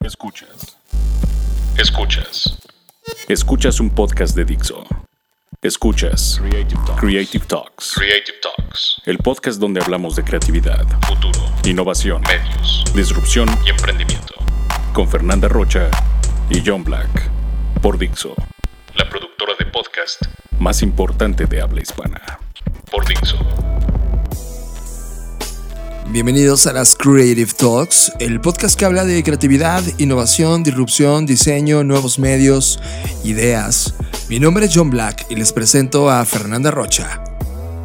Escuchas. Escuchas. Escuchas un podcast de Dixo. Escuchas Creative Talks. Creative Talks. El podcast donde hablamos de creatividad, futuro, innovación, medios, disrupción y emprendimiento. Con Fernanda Rocha y John Black. Por Dixo. La productora de podcast más importante de habla hispana. Por Dixo. Bienvenidos a las Creative Talks, el podcast que habla de creatividad, innovación, disrupción, diseño, nuevos medios, ideas. Mi nombre es John Black y les presento a Fernanda Rocha.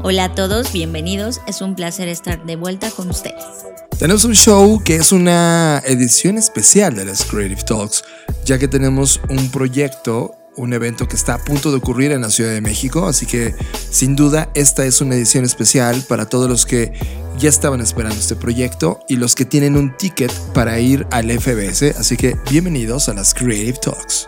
Hola a todos, bienvenidos. Es un placer estar de vuelta con ustedes. Tenemos un show que es una edición especial de las Creative Talks, ya que tenemos un proyecto un evento que está a punto de ocurrir en la Ciudad de México, así que sin duda esta es una edición especial para todos los que ya estaban esperando este proyecto y los que tienen un ticket para ir al FBS, así que bienvenidos a las Creative Talks.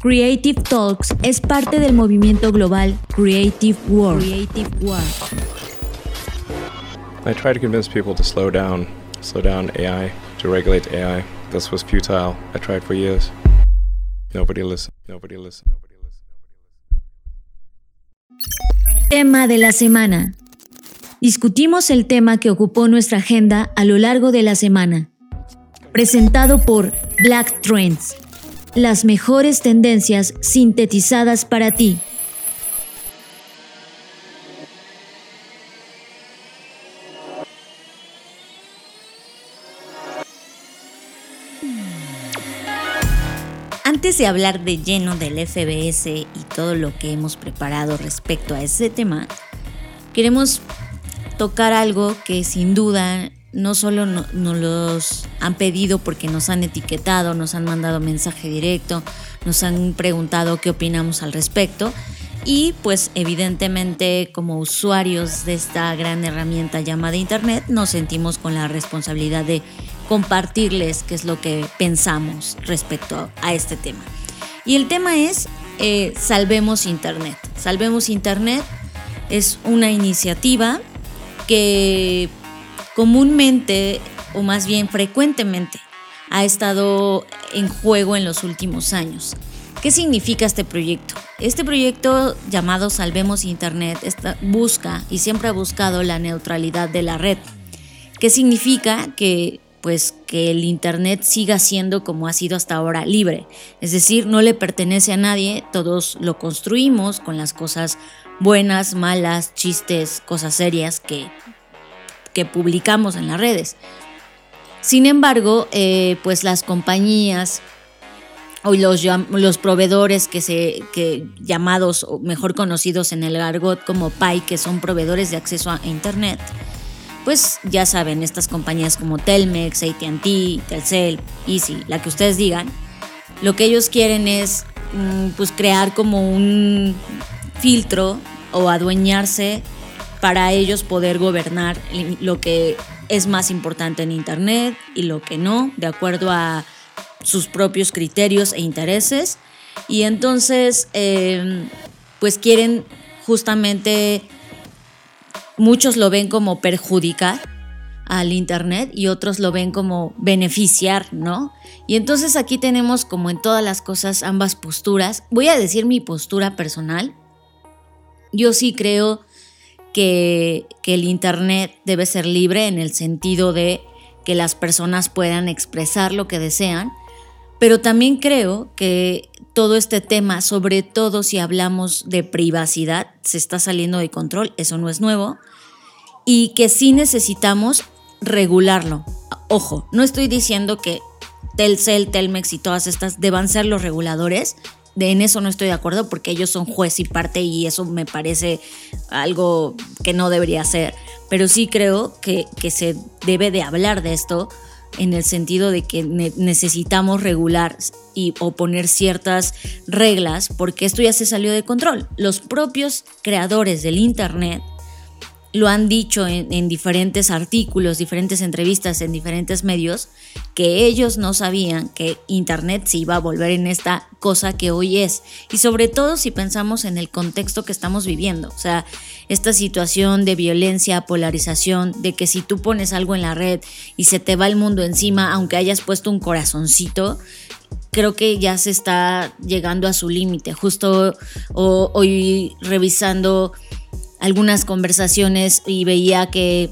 Creative Talks es parte del movimiento global Creative World. Creative World. I try to convince people to slow down, slow down AI, to regulate AI. This was futile. I tried for years. Nobody listened. Nobody listened. Nobody listened. Tema de la semana. Discutimos el tema que ocupó nuestra agenda a lo largo de la semana. Presentado por Black Trends. Las mejores tendencias sintetizadas para ti. Antes de hablar de lleno del FBS y todo lo que hemos preparado respecto a ese tema, queremos tocar algo que sin duda no solo nos los han pedido porque nos han etiquetado, nos han mandado mensaje directo, nos han preguntado qué opinamos al respecto y pues evidentemente como usuarios de esta gran herramienta llamada Internet nos sentimos con la responsabilidad de compartirles qué es lo que pensamos respecto a este tema. Y el tema es eh, Salvemos Internet. Salvemos Internet es una iniciativa que comúnmente, o más bien frecuentemente, ha estado en juego en los últimos años. ¿Qué significa este proyecto? Este proyecto llamado Salvemos Internet busca y siempre ha buscado la neutralidad de la red. ¿Qué significa? Que pues que el Internet siga siendo como ha sido hasta ahora libre. Es decir, no le pertenece a nadie, todos lo construimos con las cosas buenas, malas, chistes, cosas serias que, que publicamos en las redes. Sin embargo, eh, pues las compañías o los, proveedores que se que llamados o mejor conocidos en el argot como PAI, que son proveedores de acceso a Internet, pues ya saben, estas compañías como Telmex, ATT, Telcel, Easy, la que ustedes digan, lo que ellos quieren es mm, pues crear como un filtro o adueñarse para ellos poder gobernar lo que es más importante en Internet y lo que no, de acuerdo a sus propios criterios e intereses. Y entonces, em, pues quieren justamente muchos lo ven como perjudicar al Internet y otros lo ven como beneficiar, ¿no? Y entonces aquí tenemos como en todas las cosas ambas posturas. Voy a decir mi postura personal. Yo sí creo que, el Internet debe ser libre en el sentido de que las personas puedan expresar lo que desean, pero también creo que todo este tema, sobre todo si hablamos de privacidad, se está saliendo de control, eso no es nuevo, y que sí necesitamos regularlo. Ojo, no estoy diciendo que Telcel, Telmex y todas estas deban ser los reguladores. De en eso no estoy de acuerdo porque ellos son juez y parte y eso me parece algo que no debería ser. Pero sí creo que, que se debe de hablar de esto en el sentido de que necesitamos regular y o poner ciertas reglas porque esto ya se salió de control. Los propios creadores del Internet lo han dicho en, diferentes artículos, diferentes entrevistas en diferentes medios, que ellos no sabían que Internet se iba a volver en esta cosa que hoy es. Y sobre todo si pensamos en el contexto que estamos viviendo. O sea, esta situación de violencia, polarización, de que si tú pones algo en la red y se te va el mundo encima, aunque hayas puesto un corazoncito, creo que ya se está llegando a su límite. Justo hoy revisando algunas conversaciones y veía que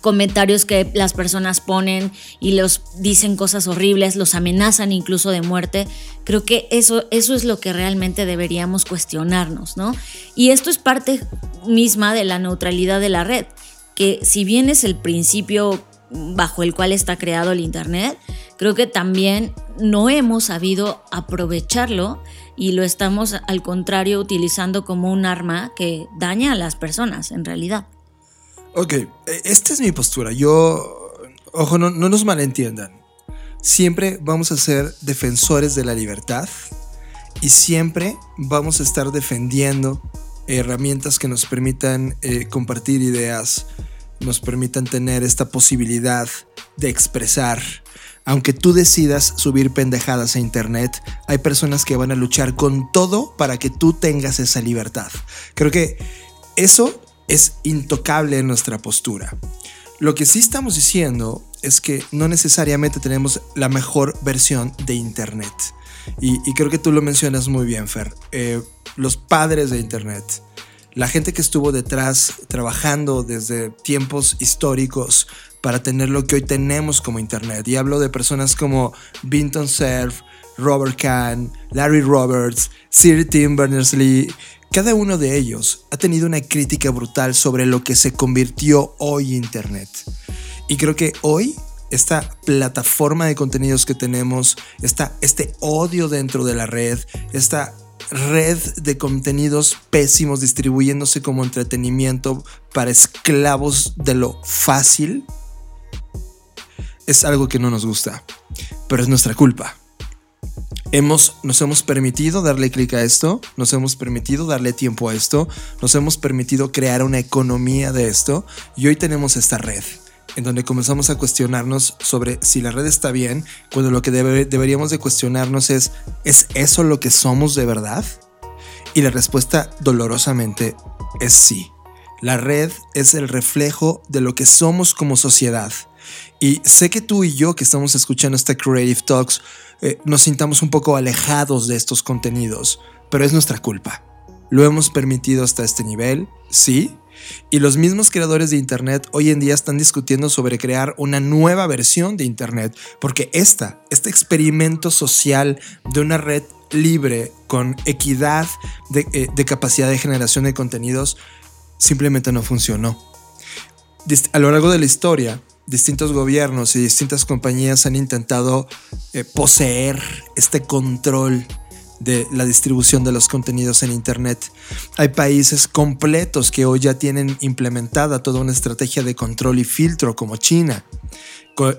comentarios que las personas ponen y los dicen cosas horribles, los amenazan incluso de muerte. Creo que eso, eso es lo que realmente deberíamos cuestionarnos, ¿no? Y esto es parte misma de la neutralidad de la red, que si bien es el principio bajo el cual está creado el Internet, creo que también no hemos sabido aprovecharlo y lo estamos al contrario utilizando como un arma que daña a las personas en realidad. Ok, e, esta es mi postura. Yo, ojo, no, no nos malentiendan. Siempre vamos a ser defensores de la libertad y siempre vamos a estar defendiendo herramientas que nos permitan eh, compartir ideas, nos permitan tener esta posibilidad de expresar aunque tú decidas subir pendejadas a internet, hay personas que van a luchar con todo para que tú tengas esa libertad. Creo que eso es intocable en nuestra postura. Lo que sí estamos diciendo es que no necesariamente tenemos la mejor versión de Internet. Y, creo que tú lo mencionas muy bien, Fer. Eh, los padres de Internet, la gente que estuvo detrás trabajando desde tiempos históricos para tener lo que hoy tenemos como Internet. Y hablo de personas como Vinton Cerf, Robert Kahn, Larry Roberts, Sir Tim Berners-Lee. Cada uno de ellos ha tenido una crítica brutal sobre lo que se convirtió hoy Internet. Y creo que hoy esta plataforma de contenidos que tenemos, esta, este odio dentro de la red, esta red de contenidos pésimos distribuyéndose como entretenimiento para esclavos de lo fácil, es algo que no nos gusta, pero es nuestra culpa. Hemos, nos hemos permitido darle clic a esto, nos hemos permitido darle tiempo a esto, nos hemos permitido crear una economía de esto y hoy tenemos esta red en donde comenzamos a cuestionarnos sobre si la red está bien, cuando lo que deberíamos de cuestionarnos es, ¿es eso lo que somos de verdad? Y la respuesta dolorosamente es sí. La red es el reflejo de lo que somos como sociedad. Y sé que tú y yo que estamos escuchando este Creative Talks eh, nos sintamos un poco alejados de estos contenidos, pero es nuestra culpa. Lo hemos permitido hasta este nivel, sí, y los mismos creadores de Internet hoy en día están discutiendo sobre crear una nueva versión de Internet, porque esta, este experimento social de una red libre con equidad de, eh, capacidad de generación de contenidos, simplemente no funcionó. A lo largo de la historia, distintos gobiernos y distintas compañías han intentado eh, poseer este control de la distribución de los contenidos en Internet. Hay países completos que hoy ya tienen implementada toda una estrategia de control y filtro como China.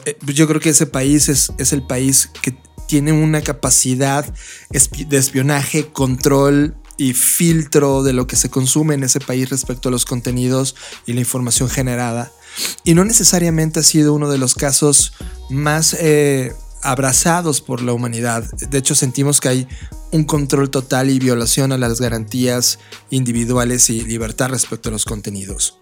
Eh, yo creo que ese país es, es el país que tiene una capacidad de espionaje, control y filtro de lo que se consume en ese país respecto a los contenidos y la información generada. Y no necesariamente ha sido uno de los casos más eh, abrazados por la humanidad. De hecho, sentimos que hay un control total y violación a las garantías individuales y libertad respecto a los contenidos.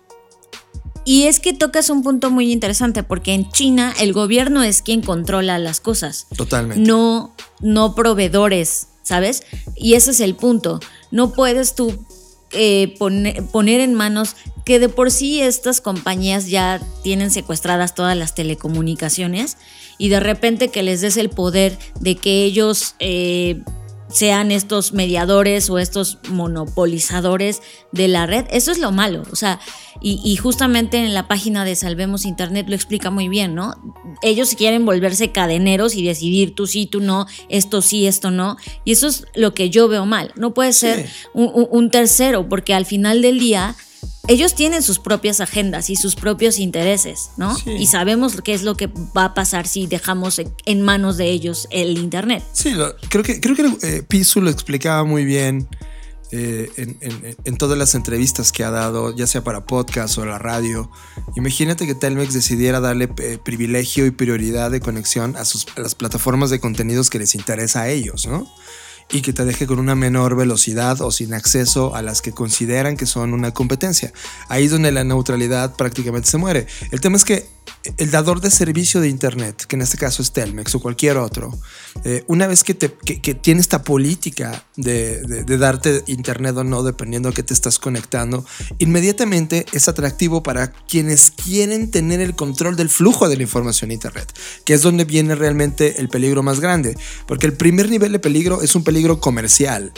Y es que tocas un punto muy interesante porque en China el gobierno es quien controla las cosas. Totalmente. No, no proveedores, ¿sabes? Y ese es el punto. No puedes tú eh, poner en manos que de por sí estas compañías ya tienen secuestradas todas las telecomunicaciones y de repente que les des el poder de que ellos eh, sean estos mediadores o estos monopolizadores de la red. Eso es lo malo. O sea, y, justamente en la página de Salvemos Internet lo explica muy bien, ¿no? Ellos quieren volverse cadeneros y decidir tú sí, tú no, esto sí, esto no. Y eso es lo que yo veo mal. No puede ser un tercero, porque al final del día ellos tienen sus propias agendas y sus propios intereses, ¿no? Y sabemos qué es lo que va a pasar si dejamos en manos de ellos el Internet. Sí, creo que, creo que eh, Pisu lo explicaba muy bien eh, en, todas las entrevistas que ha dado, ya sea para podcast o la radio. Imagínate que Telmex decidiera darle eh, privilegio y prioridad de conexión a, sus, a las plataformas de contenidos que les interesa a ellos, ¿no? Y que te deje con una menor velocidad o sin acceso a las que consideran que son una competencia. Ahí es donde la neutralidad prácticamente se muere. El tema es que el dador de servicio de Internet, que en este caso es Telmex o cualquier otro, eh, una vez que, te, tiene esta política de, darte Internet o no, dependiendo a qué te estás conectando, inmediatamente es atractivo para quienes quieren tener el control del flujo de la información Internet, que es donde viene realmente el peligro más grande, porque el primer nivel de peligro es un peligro comercial.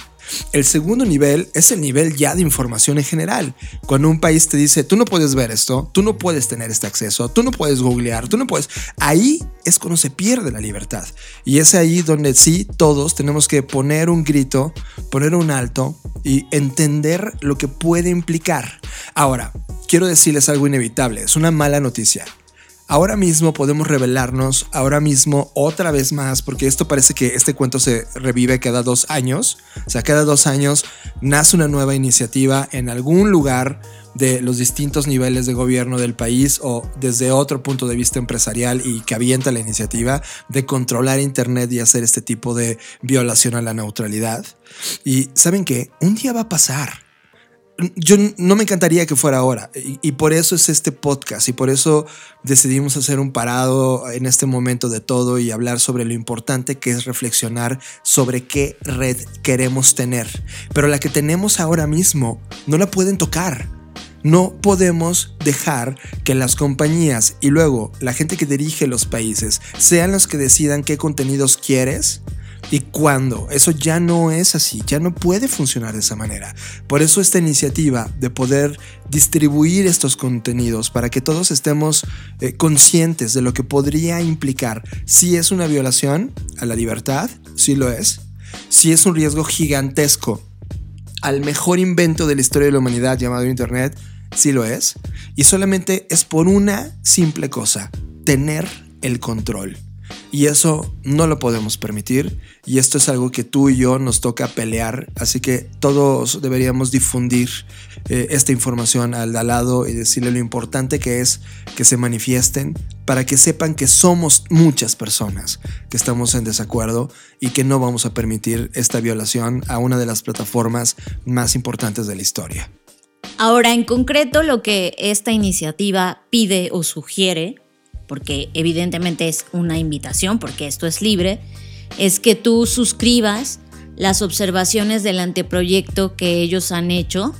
El segundo nivel es el nivel ya de información en general. Cuando un país te dice, tú no puedes ver esto, tú no puedes tener este acceso, tú no puedes googlear, tú no puedes... Ahí es cuando se pierde la libertad. Y es ahí donde sí, todos tenemos que poner un grito, poner un alto y entender lo que puede implicar. Ahora, quiero decirles algo inevitable, es una mala noticia. Ahora mismo podemos revelarnos, ahora mismo otra vez más, porque esto parece que este cuento se revive cada dos años. O sea, cada dos años nace una nueva iniciativa en algún lugar de los distintos niveles de gobierno del país o desde otro punto de vista empresarial y que avienta la iniciativa de controlar Internet y hacer este tipo de violación a la neutralidad. Y saben que un día va a pasar yo no me encantaría que fuera ahora y, por eso es este podcast y por eso decidimos hacer un parado en este momento de todo y hablar sobre lo importante que es reflexionar sobre qué red queremos tener. Pero la que tenemos ahora mismo no la pueden tocar. No podemos dejar que las compañías y luego la gente que dirige los países sean los que decidan qué contenidos quieres y cuándo. Eso ya no es así, ya no puede funcionar de esa manera. Por eso esta iniciativa de poder distribuir estos contenidos para que todos estemos eh, conscientes de lo que podría implicar si es una violación a la libertad, si lo es, si es un riesgo gigantesco al mejor invento de la historia de la humanidad llamado Internet, si lo es, y solamente es por una simple cosa, tener el control. Y eso no lo podemos permitir. Y esto es algo que tú y yo nos toca pelear. Así que todos deberíamos difundir eh, esta información al, lado y decirle lo importante que es que se manifiesten para que sepan que somos muchas personas que estamos en desacuerdo y que no vamos a permitir esta violación a una de las plataformas más importantes de la historia. Ahora, en concreto, lo que esta iniciativa pide o sugiere porque evidentemente es una invitación, porque esto es libre, es que tú suscribas las observaciones del anteproyecto que ellos han hecho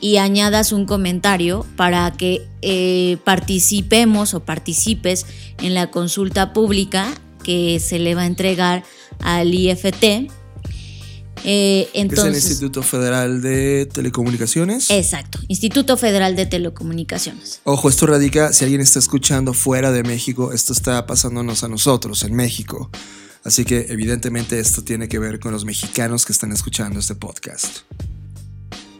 y añadas un comentario para que eh, participemos o participes en la consulta pública que se le va a entregar al IFT eh, entonces, es el Instituto Federal de Telecomunicaciones. Exacto, Instituto Federal de Telecomunicaciones. Ojo, esto radica, si alguien está escuchando fuera de México, esto está pasándonos a nosotros en México. Así que evidentemente esto tiene que ver con los mexicanos que están escuchando este podcast.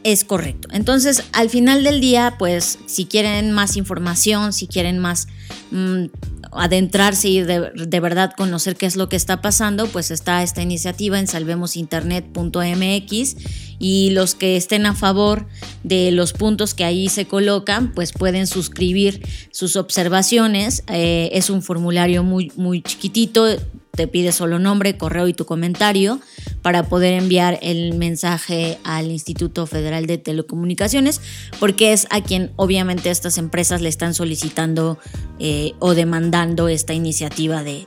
Es correcto. Entonces, al final del día, pues, si quieren más información, si quieren más mm, adentrarse y de, verdad conocer qué es lo que está pasando, pues está esta iniciativa en salvemosinternet.mx y los que estén a favor de los puntos que ahí se colocan, pues pueden suscribir sus observaciones. Eh, es un formulario muy, muy chiquitito, te pide solo nombre, correo y tu comentario para poder enviar el mensaje al Instituto Federal de Telecomunicaciones, porque es a quien obviamente estas empresas le están solicitando eh, o demandando esta iniciativa de,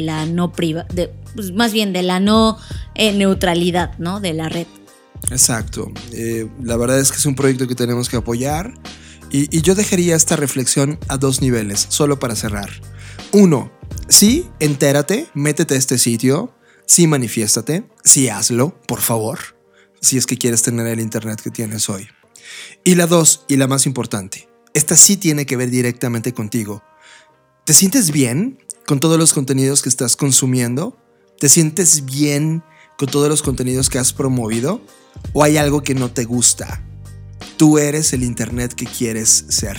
la no priva, de, pues, más bien de la no eh, neutralidad ¿no? de la red. Exacto. Eh, la verdad es que es un proyecto que tenemos que apoyar. y yo dejaría esta reflexión a dos niveles, solo para cerrar. Uno, sí, entérate, métete a este sitio, sí manifiéstate, sí hazlo, por favor, si es que quieres tener el Internet que tienes hoy. Y la dos, y la más importante, esta sí tiene que ver directamente contigo. ¿Te sientes bien con todos los contenidos que estás consumiendo? ¿Te sientes bien con todos los contenidos que has promovido? ¿O hay algo que no te gusta? Tú eres el Internet que quieres ser.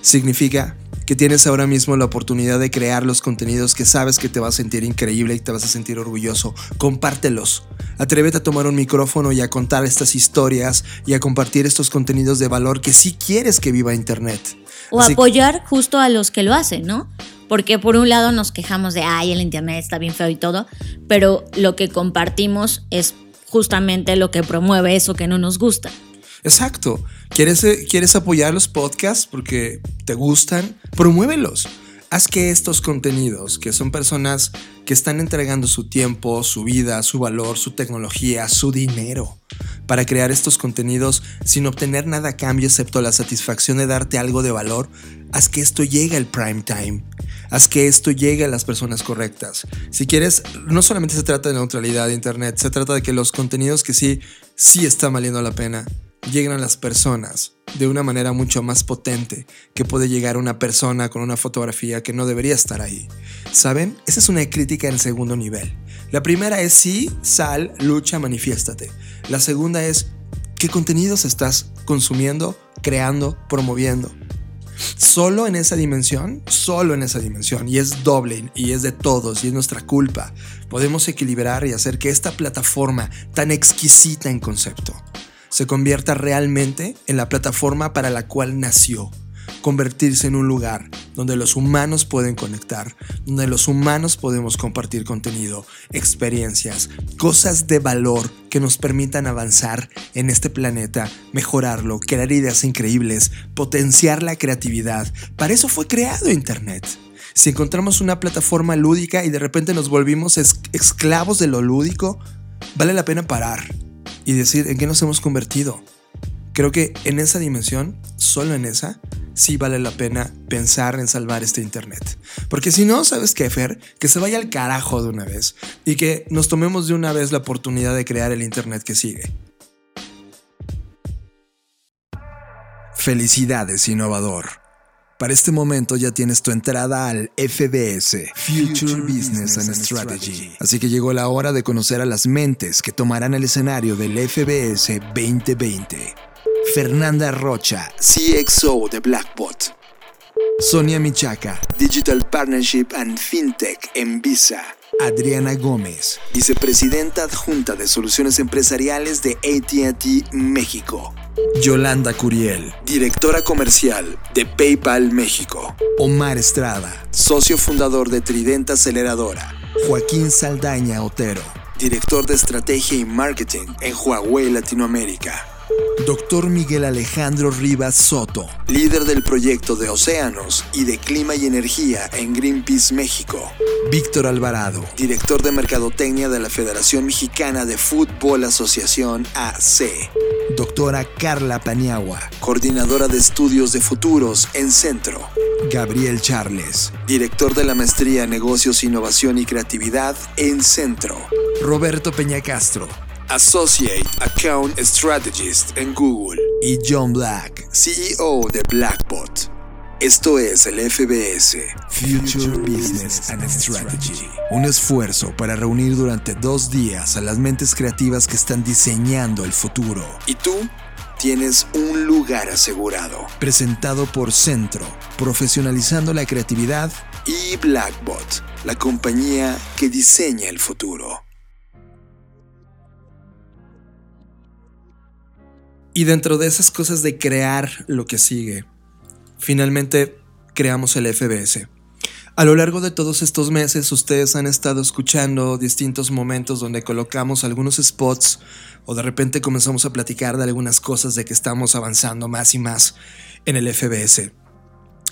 Significa que tienes ahora mismo la oportunidad de crear los contenidos que sabes que te va a sentir increíble y te vas a sentir orgulloso. Compártelos. Atrévete a tomar un micrófono y a contar estas historias y a compartir estos contenidos de valor que sí quieres que viva Internet. O apoyar justo a los que lo hacen, ¿no? Porque por un lado nos quejamos de, ay, el Internet está bien feo y todo, pero lo que compartimos es justamente lo que promueve eso que no nos gusta. Exacto. ¿Quieres, eh, ¿Quieres apoyar los podcasts porque te gustan? Promuévelos. Haz que estos contenidos, que son personas que están entregando su tiempo, su vida, su valor, su tecnología, su dinero, para crear estos contenidos sin obtener nada a cambio excepto la satisfacción de darte algo de valor, haz que esto llegue al prime time. Haz que esto llegue a las personas correctas. Si quieres, no solamente se trata de neutralidad de Internet, se trata de que los contenidos que sí, sí están valiendo la pena, lleguen a las personas de una manera mucho más potente que puede llegar una persona con una fotografía que no debería estar ahí. ¿Saben? Esa es una crítica en segundo nivel. La primera es sí, sal, lucha, manifiéstate. La segunda es qué contenidos estás consumiendo, creando, promoviendo. Solo en esa dimensión, solo en esa dimensión, y es doble, y es de todos, y es nuestra culpa, podemos equilibrar y hacer que esta plataforma tan exquisita en concepto, se convierta realmente en la plataforma para la cual nació. Convertirse en un lugar donde los humanos pueden conectar, donde los humanos podemos compartir contenido, experiencias, cosas de valor que nos permitan avanzar en este planeta, mejorarlo, crear ideas increíbles, potenciar la creatividad. Para eso fue creado Internet. Si encontramos una plataforma lúdica y de repente nos volvimos esclavos de lo lúdico, vale la pena parar y decir en qué nos hemos convertido. Creo que en esa dimensión, solo en esa, sí vale la pena pensar en salvar este Internet. Porque si no, ¿sabes qué, Fer? Que se vaya al carajo de una vez y que nos tomemos de una vez la oportunidad de crear el Internet que sigue. Felicidades, innovador. Para este momento ya tienes tu entrada al FBS, Future Business and Strategy. Así que llegó la hora de conocer a las mentes que tomarán el escenario del FBS 2020. Fernanda Rocha, CXO de Blackbot. Sonia Michaca, Digital Partnership and FinTech en Visa. Adriana Gómez, vicepresidenta adjunta de soluciones empresariales de ATT México. Yolanda Curiel, directora comercial de PayPal México. Omar Estrada, socio fundador de Trident Aceleradora. Joaquín Saldaña Otero, director de estrategia y marketing en Huawei Latinoamérica. Doctor Miguel Alejandro Rivas Soto, líder del proyecto de océanos y de clima y energía en Greenpeace México. Víctor Alvarado, director de mercadotecnia de la Federación Mexicana de Fútbol Asociación AC. Doctora Carla Paniagua, coordinadora de estudios de futuros en Centro. Gabriel Charles, director de la maestría negocios, innovación y creatividad en Centro. Roberto Peña Castro, Associate Account Strategist en Google. Y John Black, CEO de Blackbot. Esto es el FBS, Future Business and Strategy. Un esfuerzo para reunir durante dos días a las mentes creativas que están diseñando el futuro. Y tú tienes un lugar asegurado. Presentado por Centro, profesionalizando la creatividad, y Blackbot, la compañía que diseña el futuro. Y dentro de esas cosas de crear lo que sigue, finalmente creamos el FBS. A lo largo de todos estos meses ustedes han estado escuchando distintos momentos donde colocamos algunos spots o de repente comenzamos a platicar de algunas cosas de que estamos avanzando más y más en el FBS.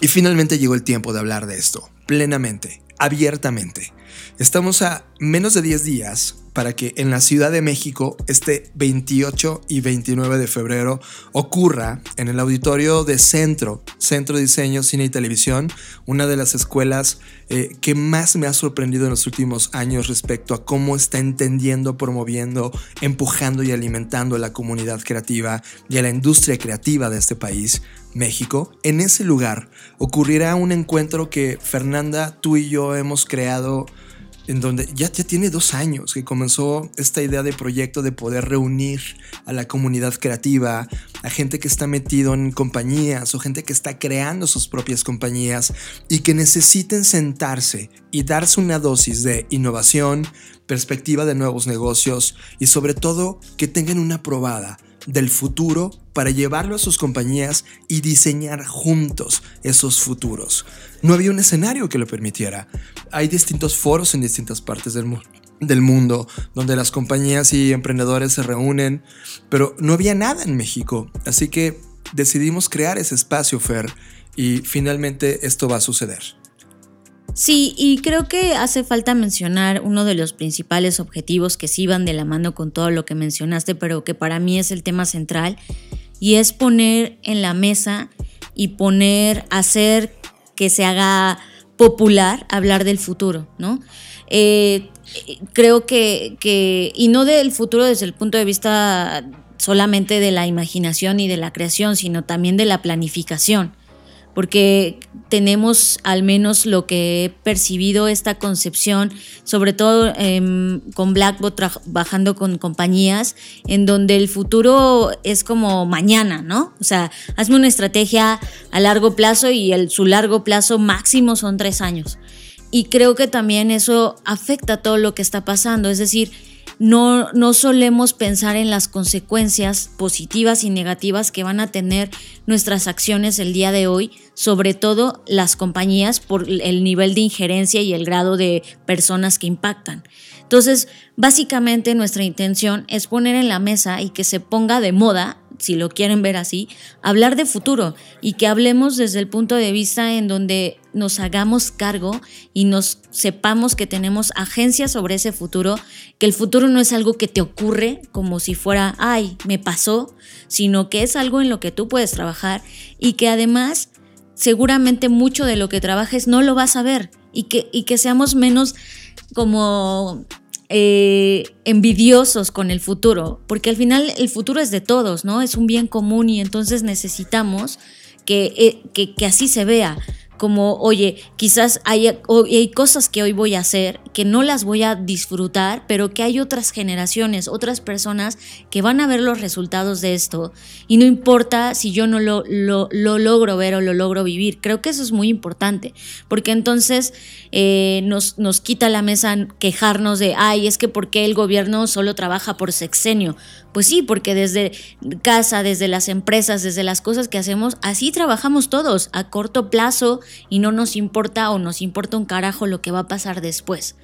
Y finalmente llegó el tiempo de hablar de esto, plenamente, abiertamente. Estamos a menos de 10 días para que en la Ciudad de México este 28 y 29 de febrero ocurra en el auditorio de Centro, Centro de Diseño, Cine y Televisión, una de las escuelas eh, que más me ha sorprendido en los últimos años respecto a cómo está entendiendo, promoviendo, empujando y alimentando a la comunidad creativa y a la industria creativa de este país. México, en ese lugar ocurrirá un encuentro que Fernanda, tú y yo hemos creado en donde ya, tiene dos años que comenzó esta idea de proyecto de poder reunir a la comunidad creativa, a gente que está metido en compañías o gente que está creando sus propias compañías y que necesiten sentarse y darse una dosis de innovación, perspectiva de nuevos negocios y sobre todo que tengan una probada del futuro para llevarlo a sus compañías y diseñar juntos esos futuros. No había un escenario que lo permitiera. Hay distintos foros en distintas partes del, mundo donde las compañías y emprendedores se reúnen, pero no había nada en México. Así que decidimos crear ese espacio, Fer, y finalmente esto va a suceder. Sí, y creo que hace falta mencionar uno de los principales objetivos que sí van de la mano con todo lo que mencionaste, pero que para mí es el tema central, y es poner en la mesa y poner, hacer que se haga popular hablar del futuro, ¿no? Eh, creo que, que, y no del futuro desde el punto de vista solamente de la imaginación y de la creación, sino también de la planificación porque tenemos al menos lo que he percibido esta concepción, sobre todo em, con Blackbot trabajando con compañías, en donde el futuro es como mañana, ¿no? O sea, hazme una estrategia a largo plazo y el, su largo plazo máximo son tres años. Y creo que también eso afecta todo lo que está pasando, es decir, no, no solemos pensar en las consecuencias positivas y negativas que van a tener nuestras acciones el día de hoy, sobre todo las compañías por el nivel de injerencia y el grado de personas que impactan. Entonces, básicamente nuestra intención es poner en la mesa y que se ponga de moda si lo quieren ver así, hablar de futuro y que hablemos desde el punto de vista en donde nos hagamos cargo y nos sepamos que tenemos agencia sobre ese futuro, que el futuro no es algo que te ocurre como si fuera, ay, me pasó, sino que es algo en lo que tú puedes trabajar y que además seguramente mucho de lo que trabajes no lo vas a ver y que, y que seamos menos como eh, envidiosos con el futuro, porque al final el futuro es de todos, ¿no? Es un bien común y entonces necesitamos que, eh, que, que así se vea como, oye, quizás hay, hay, cosas que hoy voy a hacer que no las voy a disfrutar, pero que hay otras generaciones, otras personas que van a ver los resultados de esto y no importa si yo no lo, lo, logro ver o lo logro vivir. Creo que eso es muy importante, porque entonces eh, nos, nos quita la mesa quejarnos de, ay, es que ¿por qué el gobierno solo trabaja por sexenio? Pues sí, porque desde casa, desde las empresas, desde las cosas que hacemos, así trabajamos todos a corto plazo y no nos importa o nos importa un carajo lo que va a pasar después.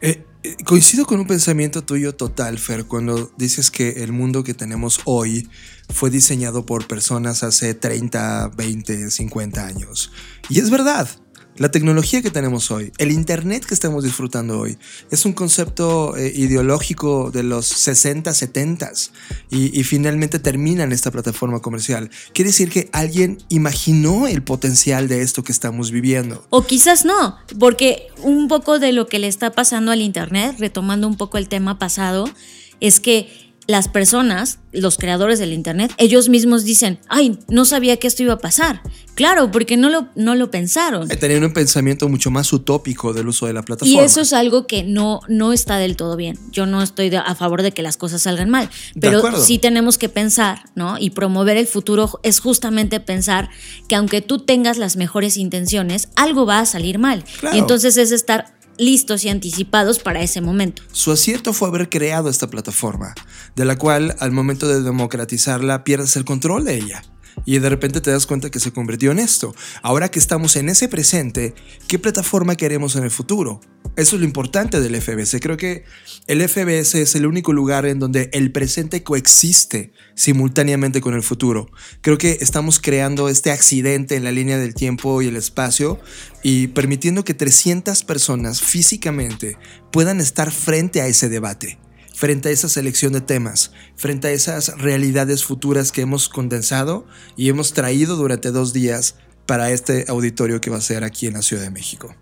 Eh, eh, coincido con un pensamiento tuyo total, Fer, cuando dices que el mundo que tenemos hoy fue diseñado por personas hace 30, 20, 50 años. Y es verdad, la tecnología que tenemos hoy, el Internet que estamos disfrutando hoy, es un concepto eh, ideológico de los 60, 70 y, y, finalmente termina en esta plataforma comercial. Quiere decir que alguien imaginó el potencial de esto que estamos viviendo. O quizás no, porque un poco de lo que le está pasando al Internet, retomando un poco el tema pasado, es que las personas, los creadores del Internet, ellos mismos dicen, ay, no sabía que esto iba a pasar. Claro, porque no lo, no lo pensaron. Tenían un pensamiento mucho más utópico del uso de la plataforma. Y eso es algo que no, no está del todo bien. Yo no estoy a favor de que las cosas salgan mal, pero sí tenemos que pensar, ¿no? Y promover el futuro es justamente pensar que aunque tú tengas las mejores intenciones, algo va a salir mal. Y entonces es estar listos y anticipados para ese momento. Su acierto fue haber creado esta plataforma, de la cual al momento de democratizarla pierdes el control de ella. Y de repente te das cuenta que se convirtió en esto. Ahora que estamos en ese presente, ¿qué plataforma queremos en el futuro? Eso es lo importante del FBS. Creo que el FBS es el único lugar en donde el presente coexiste simultáneamente con el futuro. Creo que estamos creando este accidente en la línea del tiempo y el espacio y permitiendo que 300 personas físicamente puedan estar frente a ese debate frente a esa selección de temas, frente a esas realidades futuras que hemos condensado y hemos traído durante dos días para este auditorio que va a ser aquí en la Ciudad de México.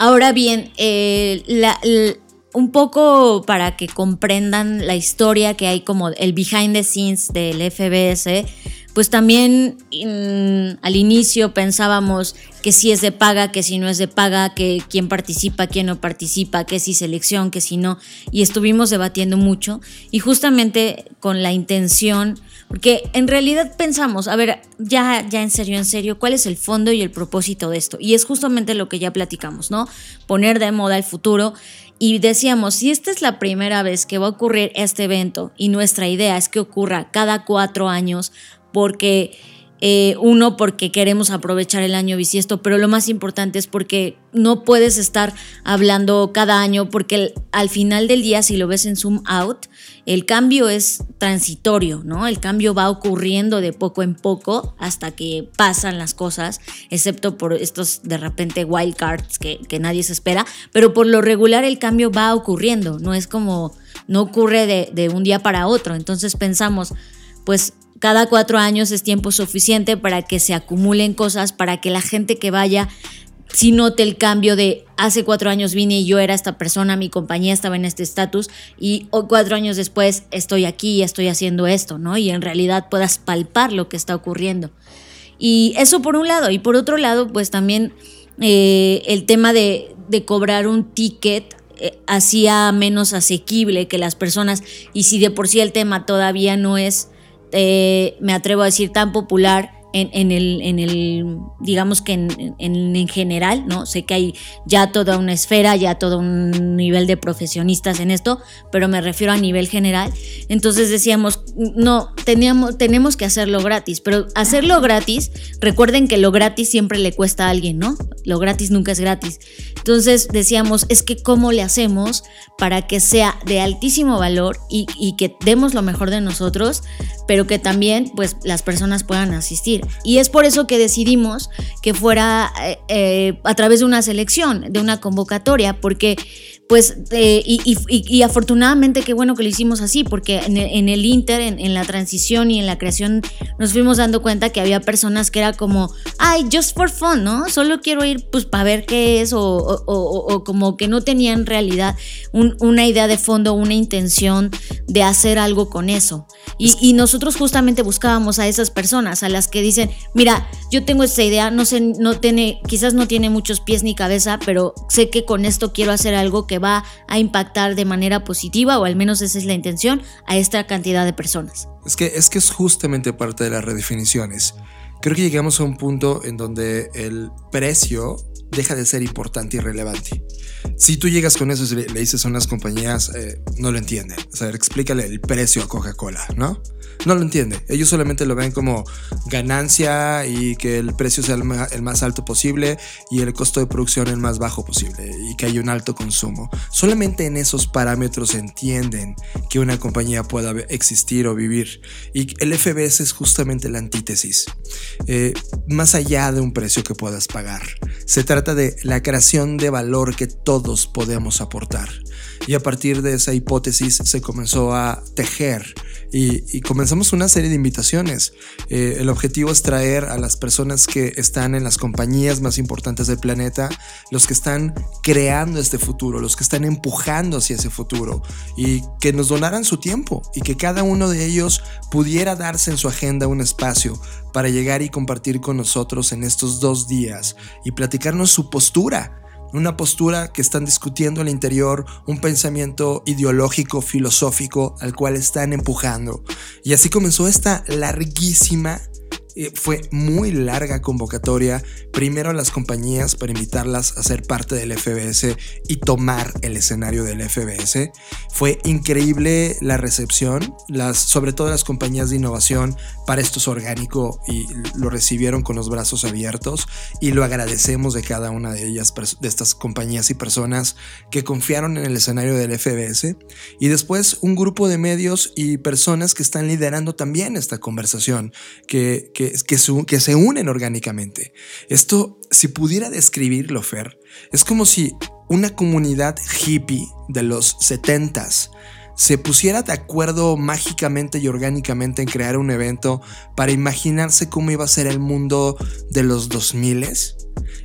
Ahora bien, eh, un poco para que comprendan la historia que hay como el behind the scenes del FBS, pues también mm, al inicio pensábamos que si es de paga, que si no es de paga, que quién participa, quién no participa, que si selección, que si no, y estuvimos debatiendo mucho y justamente con la intención, porque en realidad pensamos, a ver, ya, ya en serio, en serio, ¿cuál es el fondo y el propósito de esto? Y es justamente lo que ya platicamos, ¿no? Poner de moda el futuro y decíamos, si esta es la primera vez que va a ocurrir este evento y nuestra idea es que ocurra cada cuatro años, porque eh, uno, porque queremos aprovechar el año bisiesto, pero lo más importante es porque no puedes estar hablando cada año, porque al final del día, si lo ves en Zoom Out, el cambio es transitorio, ¿no? El cambio va ocurriendo de poco en poco hasta que pasan las cosas, excepto por estos de repente wildcards que, que nadie se espera, pero por lo regular el cambio va ocurriendo, no es como, no ocurre de un día para otro, entonces pensamos, pues cada cuatro años es tiempo suficiente para que se acumulen cosas, para que la gente que vaya si note el cambio de hace cuatro años vine y yo era esta persona, mi compañía estaba en este estatus y cuatro años después estoy aquí y estoy haciendo esto, ¿no? Y en realidad puedas palpar lo que está ocurriendo. Y eso por un lado. Y por otro lado, pues también eh, el tema de, cobrar un ticket eh, hacía menos asequible que las personas. Y si de por sí el tema todavía no es eh, me atrevo a decir, tan popular en, el, en el, digamos que en, en, general, ¿no? Sé que hay ya toda una esfera, ya todo un nivel de profesionistas en esto, pero me refiero a nivel general. Entonces decíamos, no, teníamos, tenemos que hacerlo gratis, pero hacerlo gratis, recuerden que lo gratis siempre le cuesta a alguien, ¿no? Lo gratis nunca es gratis. Entonces decíamos, es que cómo le hacemos para que sea de altísimo valor y, y que demos lo mejor de nosotros, pero que también pues las personas puedan asistir. Y es por eso que decidimos que fuera eh, eh, a través de una selección, de una convocatoria, porque pues, eh, y, afortunadamente qué bueno que lo hicimos así, porque en el, Inter, en, la transición y en la creación, nos fuimos dando cuenta que había personas que era como, ay, just for fun, ¿no? Solo quiero ir pues para ver qué es, o, como que no tenían en realidad una idea de fondo, una intención de hacer algo con eso. Y, nosotros justamente buscábamos a esas personas, a las que dicen, mira, yo tengo esta idea, no sé, no tiene, quizás no tiene muchos pies ni cabeza, pero sé que con esto quiero hacer algo que va a impactar de manera positiva, o al menos esa es la intención, a esta cantidad de personas. Es que es, que es justamente parte de las redefiniciones. Creo que llegamos a un punto en donde el precio deja de ser importante y relevante. Si tú llegas con eso y le, dices a unas compañías, eh, no lo entienden. O sea, explícale el precio a Coca-Cola, ¿no? No lo entiende. Ellos solamente lo ven como ganancia y que el precio sea el más, alto posible y el costo de producción el más bajo posible y que haya un alto consumo. Solamente en esos parámetros entienden que una compañía pueda existir o vivir. Y el FBS es justamente la antítesis. Eh, más allá de un precio que puedas pagar. Se trata de la creación de valor que todos podemos aportar. Y a partir de esa hipótesis se comenzó a tejer y, comenzamos una serie de invitaciones. Eh, el objetivo es traer a las personas que están en las compañías más importantes del planeta, los que están creando este futuro, los que están empujando hacia ese futuro y que nos donaran su tiempo y que cada uno de ellos pudiera darse en su agenda un espacio para llegar y compartir con nosotros en estos dos días y platicarnos su postura una postura que están discutiendo al interior, un pensamiento ideológico, filosófico al cual están empujando. Y así comenzó esta larguísima fue muy larga convocatoria, primero a las compañías para invitarlas a ser parte del FBS y tomar el escenario del FBS. Fue increíble la recepción, las, sobre todo las compañías de innovación, para esto es orgánico y lo recibieron con los brazos abiertos y lo agradecemos de cada una de ellas, de estas compañías y personas que confiaron en el escenario del FBS. Y después un grupo de medios y personas que están liderando también esta conversación, que que, se unen orgánicamente. Esto, si pudiera describirlo, Fer, es como si una comunidad hippie de los 70s se pusiera de acuerdo mágicamente y orgánicamente en crear un evento para imaginarse cómo iba a ser el mundo de los 2000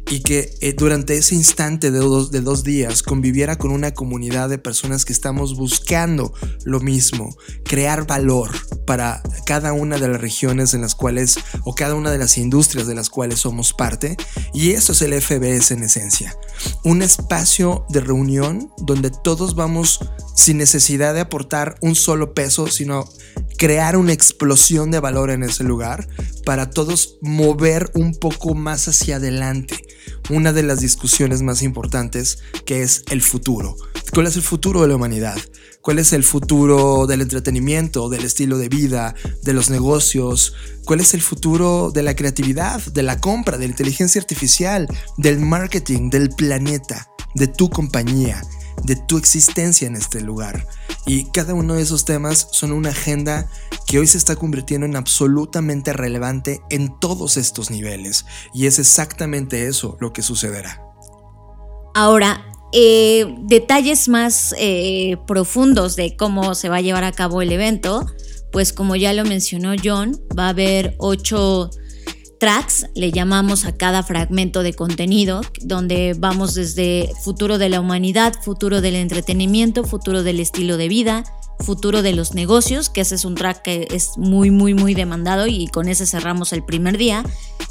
y que eh, durante ese instante de dos, de dos días conviviera con una comunidad de personas que estamos buscando lo mismo, crear valor para cada una de las regiones en las cuales o cada una de las industrias de las cuales somos parte. Y eso es el FBS en esencia. Un espacio de reunión donde todos vamos sin necesidad de aportar un solo peso, sino crear una explosión de valor en ese lugar para todos mover un poco más hacia adelante una de las discusiones más importantes que es el futuro. ¿Cuál es el futuro de la humanidad? ¿Cuál es el futuro del entretenimiento, del estilo de vida, de los negocios? ¿Cuál es el futuro de la creatividad, de la compra, de la inteligencia artificial, del marketing, del planeta, de tu compañía? De tu existencia en este lugar. Y cada uno de esos temas son una agenda que hoy se está convirtiendo en absolutamente relevante en todos estos niveles. Y es exactamente eso lo que sucederá. Ahora, eh, detalles más eh, profundos de cómo se va a llevar a cabo el evento, pues como ya lo mencionó John, va a haber ocho tracks, le llamamos a cada fragmento de contenido, donde vamos desde futuro de la humanidad, futuro del entretenimiento, futuro del estilo de vida, futuro de los negocios, que ese es un track que es muy, muy, muy demandado y con ese cerramos el primer día.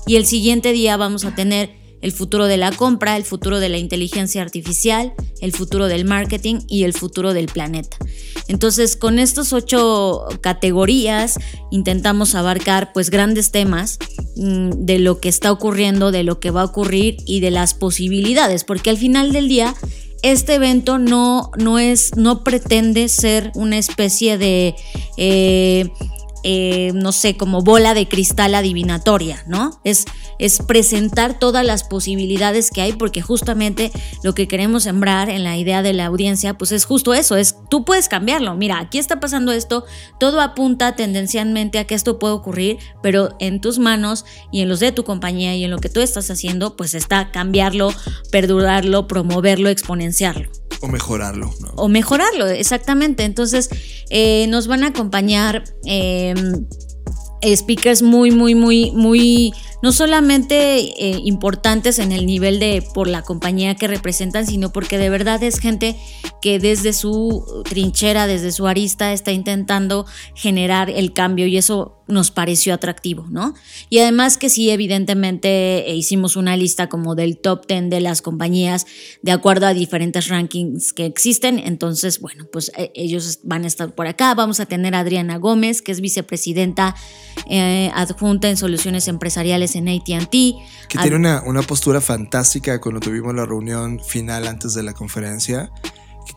Y el siguiente día vamos a tener el futuro de la compra, el futuro de la inteligencia artificial, el futuro del marketing y el futuro del planeta. Entonces, con estas ocho categorías intentamos abarcar pues grandes temas mm, de lo que está ocurriendo, de lo que va a ocurrir y de las posibilidades, porque al final del día este evento no, no es, no pretende ser una especie de eh, eh, no sé, como bola de cristal adivinatoria, ¿no? Es, es presentar todas las posibilidades que hay porque justamente lo que queremos sembrar en la idea de la audiencia, pues es justo eso, es tú puedes cambiarlo, mira, aquí está pasando esto, todo apunta tendencialmente a que esto puede ocurrir, pero en tus manos y en los de tu compañía y en lo que tú estás haciendo, pues está cambiarlo, perdurarlo, promoverlo, exponenciarlo. O mejorarlo. O mejorarlo, exactamente. Entonces, eh, nos van a acompañar eh, speakers muy, muy, muy, muy no solamente eh, importantes en el nivel de por la compañía que representan, sino porque de verdad es gente que desde su trinchera, desde su arista, está intentando generar el cambio y eso nos pareció atractivo, ¿no? Y además que sí, evidentemente eh, hicimos una lista como del top 10 de las compañías de acuerdo a diferentes rankings que existen, entonces, bueno, pues eh, ellos van a estar por acá, vamos a tener a Adriana Gómez, que es vicepresidenta adjunta en soluciones empresariales en ATT. Que tiene una, una, postura fantástica cuando tuvimos la reunión final antes de la conferencia.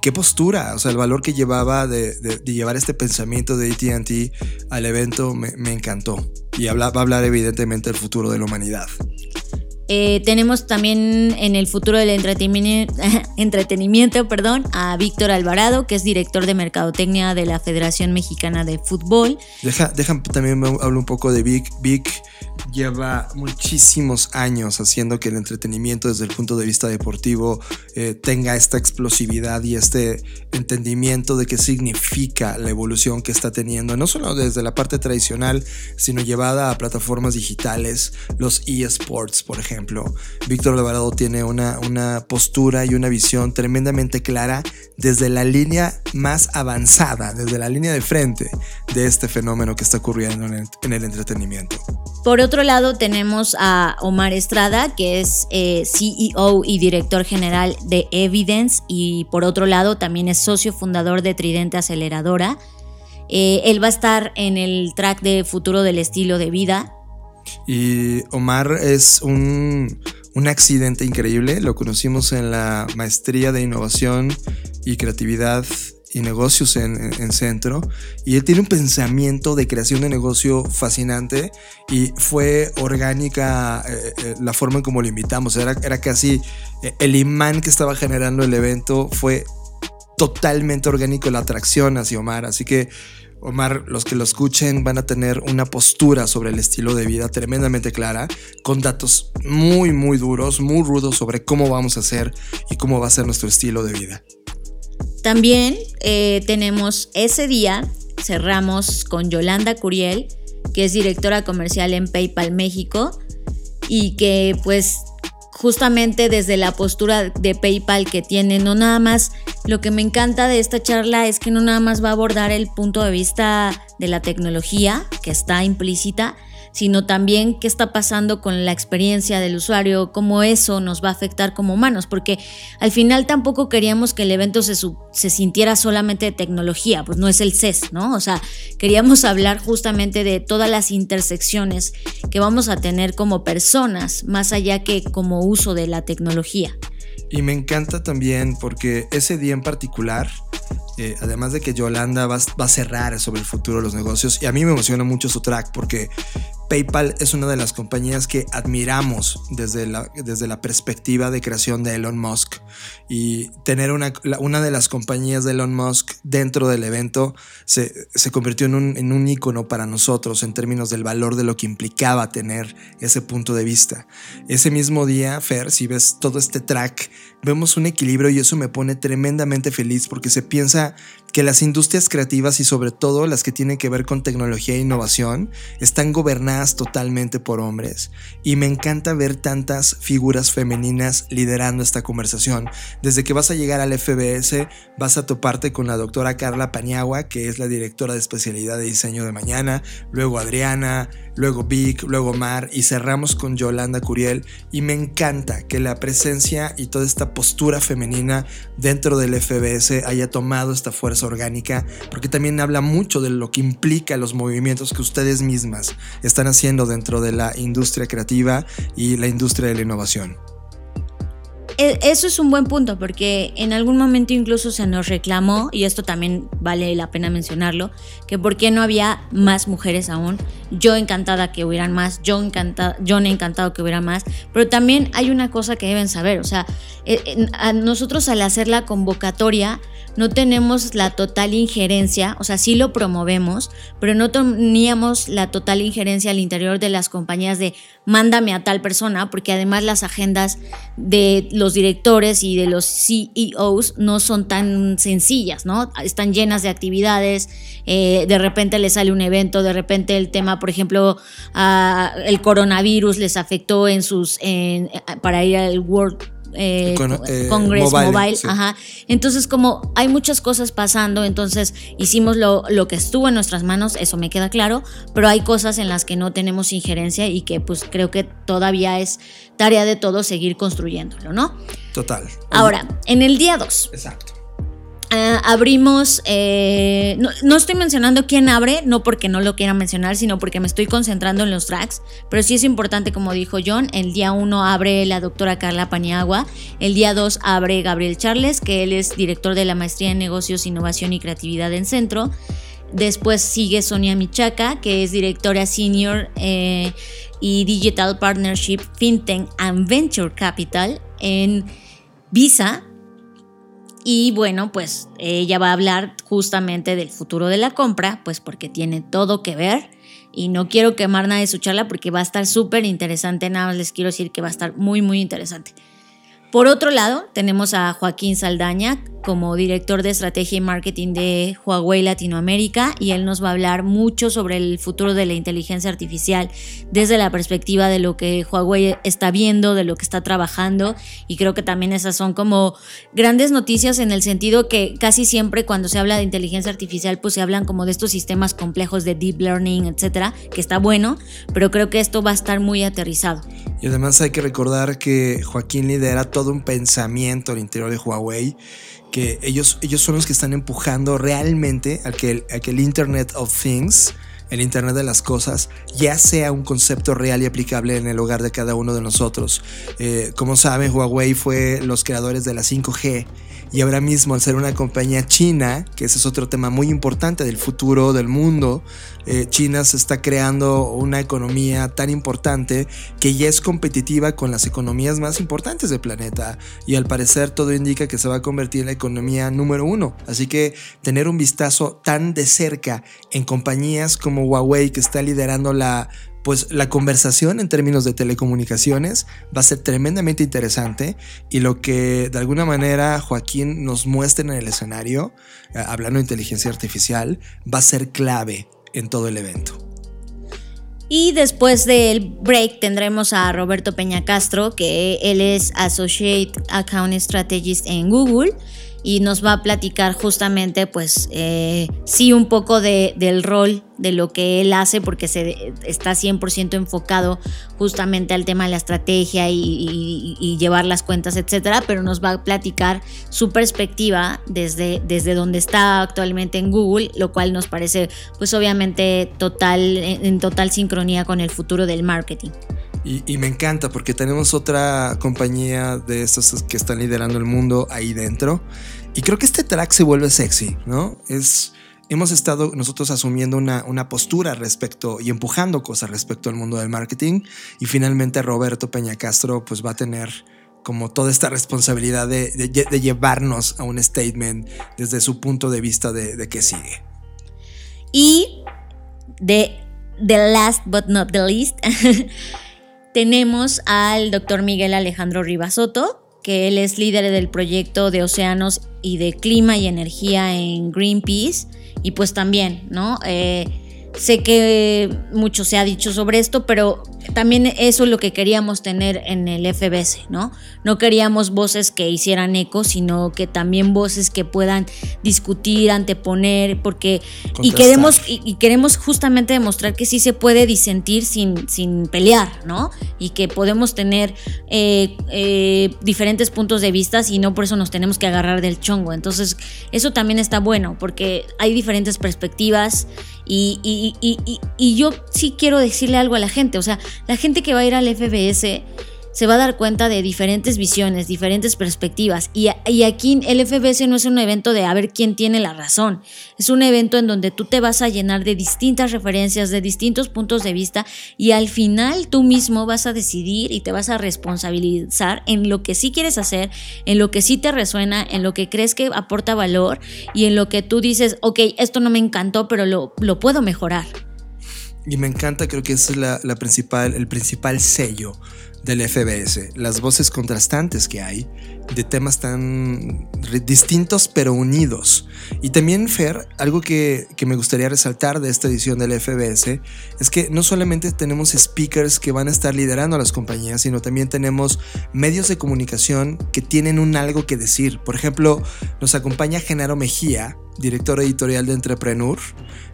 ¿Qué postura? O sea, el valor que llevaba de, llevar este pensamiento de ATT al evento me, me encantó. Y habla, va a hablar evidentemente del futuro de la humanidad. Eh, tenemos también en el futuro del entretenimiento, perdón, a Víctor Alvarado, que es director de Mercadotecnia de la Federación Mexicana de Fútbol. Deja, deja también hablo un poco de Vic. Vic lleva muchísimos años haciendo que el entretenimiento desde el punto de vista deportivo eh, tenga esta explosividad y este entendimiento de qué significa la evolución que está teniendo, no solo desde la parte tradicional, sino llevada a plataformas digitales, los eSports, por ejemplo Víctor Alvarado tiene una, una postura y una visión tremendamente clara desde la línea más avanzada, desde la línea de frente de este fenómeno que está ocurriendo en el, entretenimiento. Por otro lado, tenemos a Omar Estrada, que es eh, CEO y director general de Evidence, y por otro lado, también es socio fundador de Tridente Aceleradora. Eh, él va a estar en el track de futuro del estilo de vida, y Omar es un, accidente increíble. Lo conocimos en la maestría de innovación y creatividad y negocios en, centro. Y él tiene un pensamiento de creación de negocio fascinante y fue orgánica eh, eh, la forma en como lo invitamos. Era, era casi eh, el imán que estaba generando el evento fue totalmente orgánico la atracción hacia Omar. Así que Omar, los que lo escuchen van a tener una postura sobre el estilo de vida tremendamente clara, con datos muy, muy duros, muy rudos sobre cómo vamos a hacer y cómo va a ser nuestro estilo de vida. También eh, tenemos ese día, cerramos con Yolanda Curiel, que es directora comercial en PayPal México y que pues justamente desde la postura de PayPal que tiene, no nada más, lo que me encanta de esta charla es que no nada más va a abordar el punto de vista de la tecnología que está implícita, sino también qué está pasando con la experiencia del usuario, cómo eso nos va a afectar como humanos, porque al final tampoco queríamos que el evento se, se sintiera solamente de tecnología, pues no es el CES, ¿no? O sea, queríamos hablar justamente de todas las intersecciones que vamos a tener como personas, más allá que como uso de la tecnología. Y me encanta también porque ese día en particular, eh, además de que Yolanda va, va, a cerrar sobre el futuro de los negocios, y a mí me emociona mucho su track porque PayPal es una de las compañías que admiramos desde la, desde la perspectiva de creación de Elon Musk y tener una, una de las compañías de Elon Musk dentro del evento se, se convirtió en un, en un ícono para nosotros en términos del valor de lo que implicaba tener ese punto de vista. Ese mismo día, Fer, si ves todo este track, vemos un equilibrio y eso me pone tremendamente feliz porque se piensa que las industrias creativas y sobre todo las que tienen que ver con tecnología e innovación están gobernadas totalmente por hombres. Y me encanta ver tantas figuras femeninas liderando esta conversación. Desde que vas a llegar al FBS, vas a toparte con la doctora Carla Paniagua, que es la directora de especialidad de diseño de mañana, luego Adriana, luego Vic, luego Mar y cerramos con Yolanda Curiel. Y me encanta que la presencia y toda esta postura femenina dentro del FBS haya tomado esta fuerza orgánica, porque también habla mucho de lo que implica los movimientos que ustedes mismas están haciendo dentro de la industria creativa y la industria de la innovación. E, eso es un buen punto porque en algún momento incluso se nos reclamó, y esto también vale la pena mencionarlo, que por qué no había más mujeres aún. Yo encantada que hubieran más, yo encantado, John encantado que hubiera más, pero también hay una cosa que deben saber, o sea, e, a nosotros al hacer la convocatoria, no tenemos la total injerencia, o sea, sí lo promovemos, pero no teníamos la total injerencia al interior de las compañías de mándame a tal persona, porque además las agendas de los directores y de los CEOs no son tan sencillas, ¿no? Están llenas de actividades, eh, de repente les sale un evento, de repente el tema, por ejemplo, el coronavirus les afectó en sus, para ir al World eh, eh, Congress Mobile. Ajá. Entonces, como hay muchas cosas pasando, entonces hicimos lo, lo, que estuvo en nuestras manos, eso me queda claro, pero hay cosas en las que no tenemos injerencia y que pues creo que todavía es tarea de todos seguir construyéndolo, ¿no? Total. Ahora, en el día 2. Exacto. Ah, abrimos, eh, no, estoy mencionando quién abre, no porque no lo quiera mencionar, sino porque me estoy concentrando en los tracks, pero sí es importante, como dijo John, el día 1 abre la doctora Carla Paniagua, el día 2 abre Gabriel Charles, que él es director de la maestría en negocios, innovación y creatividad en Centro, después sigue Sonia Michaca, que es directora senior eh, y Digital Partnership, FinTech and Venture Capital en Visa, y bueno, pues ella va a hablar justamente del futuro de la compra, pues porque tiene todo que ver. Y no quiero quemar nada de su charla porque va a estar súper interesante. Nada más les quiero decir que va a estar muy, muy interesante. Por otro lado, tenemos a Joaquín Saldaña, como director de estrategia y marketing de Huawei Latinoamérica y él nos va a hablar mucho sobre el futuro de la inteligencia artificial desde la perspectiva de lo que Huawei está viendo, de lo que está trabajando y creo que también esas son como grandes noticias en el sentido que casi siempre cuando se habla de inteligencia artificial pues se hablan como de estos sistemas complejos de deep learning, etcétera, que está bueno, pero creo que esto va a estar muy aterrizado. Y además hay que recordar que Joaquín lidera todo un pensamiento al interior de Huawei que ellos, ellos son los que están empujando realmente a que, el, que el Internet of Things, el Internet de las Cosas, ya sea un concepto real y aplicable en el hogar de cada uno de nosotros. Eh, como saben, Huawei fue los creadores de la 5G y ahora mismo al ser una compañía china, que ese es otro tema muy importante del futuro del mundo, eh, China se está creando una economía tan importante que ya es competitiva con las economías más importantes del planeta y al parecer todo indica que se va a convertir en la economía número uno. Así que tener un vistazo tan de cerca en compañías como Huawei que está liderando la pues la conversación en términos de telecomunicaciones va a ser tremendamente interesante y lo que de alguna manera Joaquín nos muestra en el escenario, eh, hablando de inteligencia artificial, va a ser clave en todo el evento. Y después del break tendremos a Roberto Peña Castro, que él es Associate Account Strategist en Google y nos va a platicar justamente, pues, eh, sí, un poco de, del rol de lo que él hace, porque se, está 100% enfocado justamente al tema de la estrategia y, llevar las cuentas, etcétera, pero nos va a platicar su perspectiva desde, desde donde está actualmente en Google, lo cual nos parece, pues, obviamente, total, en total sincronía con el futuro del marketing. Y, y, me encanta porque tenemos otra compañía de estas que están liderando el mundo ahí dentro. Y creo que este track se vuelve sexy, ¿no? Es, hemos estado nosotros asumiendo una, una, postura respecto y empujando cosas respecto al mundo del marketing. Y finalmente Roberto Peña Castro pues va a tener como toda esta responsabilidad de, de, llevarnos a un statement desde su punto de vista de, de qué sigue. Y de the last but not the least, tenemos al doctor Miguel Alejandro Rivasoto, que él es líder del proyecto de océanos y de clima y energía en Greenpeace. Y pues también, ¿no? Eh, Sé que mucho se ha dicho sobre esto, pero también eso es lo que queríamos tener en el FBS, ¿no? No queríamos voces que hicieran eco, sino que también voces que puedan discutir, anteponer, porque y queremos y, queremos justamente demostrar que sí se puede disentir sin, sin pelear, ¿no? Y que podemos tener eh, eh, diferentes puntos de vista y no por eso nos tenemos que agarrar del chongo. Entonces eso también está bueno, porque hay diferentes perspectivas y, y, yo sí quiero decirle algo a la gente, o sea, la gente que va a ir al FBS se va a dar cuenta de diferentes visiones, diferentes perspectivas. Y, aquí el FBS no es un evento de a ver quién tiene la razón. Es un evento en donde tú te vas a llenar de distintas referencias, de distintos puntos de vista y al final tú mismo vas a decidir y te vas a responsabilizar en lo que sí quieres hacer, en lo que sí te resuena, en lo que crees que aporta valor y en lo que tú dices, ok, esto no me encantó, pero lo, puedo mejorar. Y me encanta, creo que ese es la, el principal sello del FBS, las voces contrastantes que hay de temas tan distintos pero unidos. Y también, Fer, algo que, que, me gustaría resaltar de esta edición del FBS es que no solamente tenemos speakers que van a estar liderando a las compañías, sino también tenemos medios de comunicación que tienen un algo que decir. Por ejemplo, nos acompaña Genaro Mejía, director editorial de Entrepreneur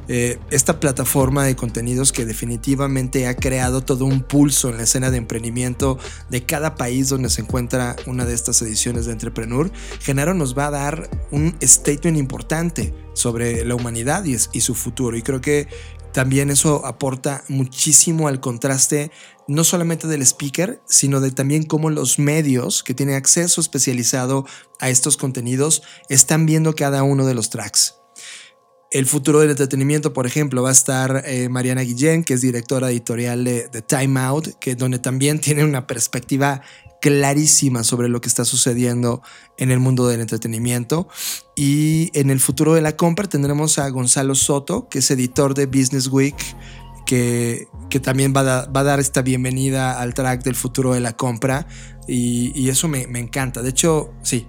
eh, esta plataforma de contenidos que definitivamente ha creado todo un pulso en la escena de emprendimiento de cada país donde se encuentra una de estas ediciones de Entrepreneur, Genaro nos va a dar un statement importante sobre la humanidad y, y su futuro. Y creo que también eso aporta muchísimo al contraste no solamente del speaker, sino de también cómo los medios que tienen acceso especializado a estos contenidos están viendo cada uno de los tracks el futuro del entretenimiento, por ejemplo, va a estar eh, Mariana Guillén, que es directora editorial de, Time Out, que donde también tiene una perspectiva clarísima sobre lo que está sucediendo en el mundo del entretenimiento. Y en el futuro de la compra tendremos a Gonzalo Soto, que es editor de Business Week, que, que también va a, va a, dar esta bienvenida al track del futuro de la compra. Y, eso me encanta. De hecho, sí,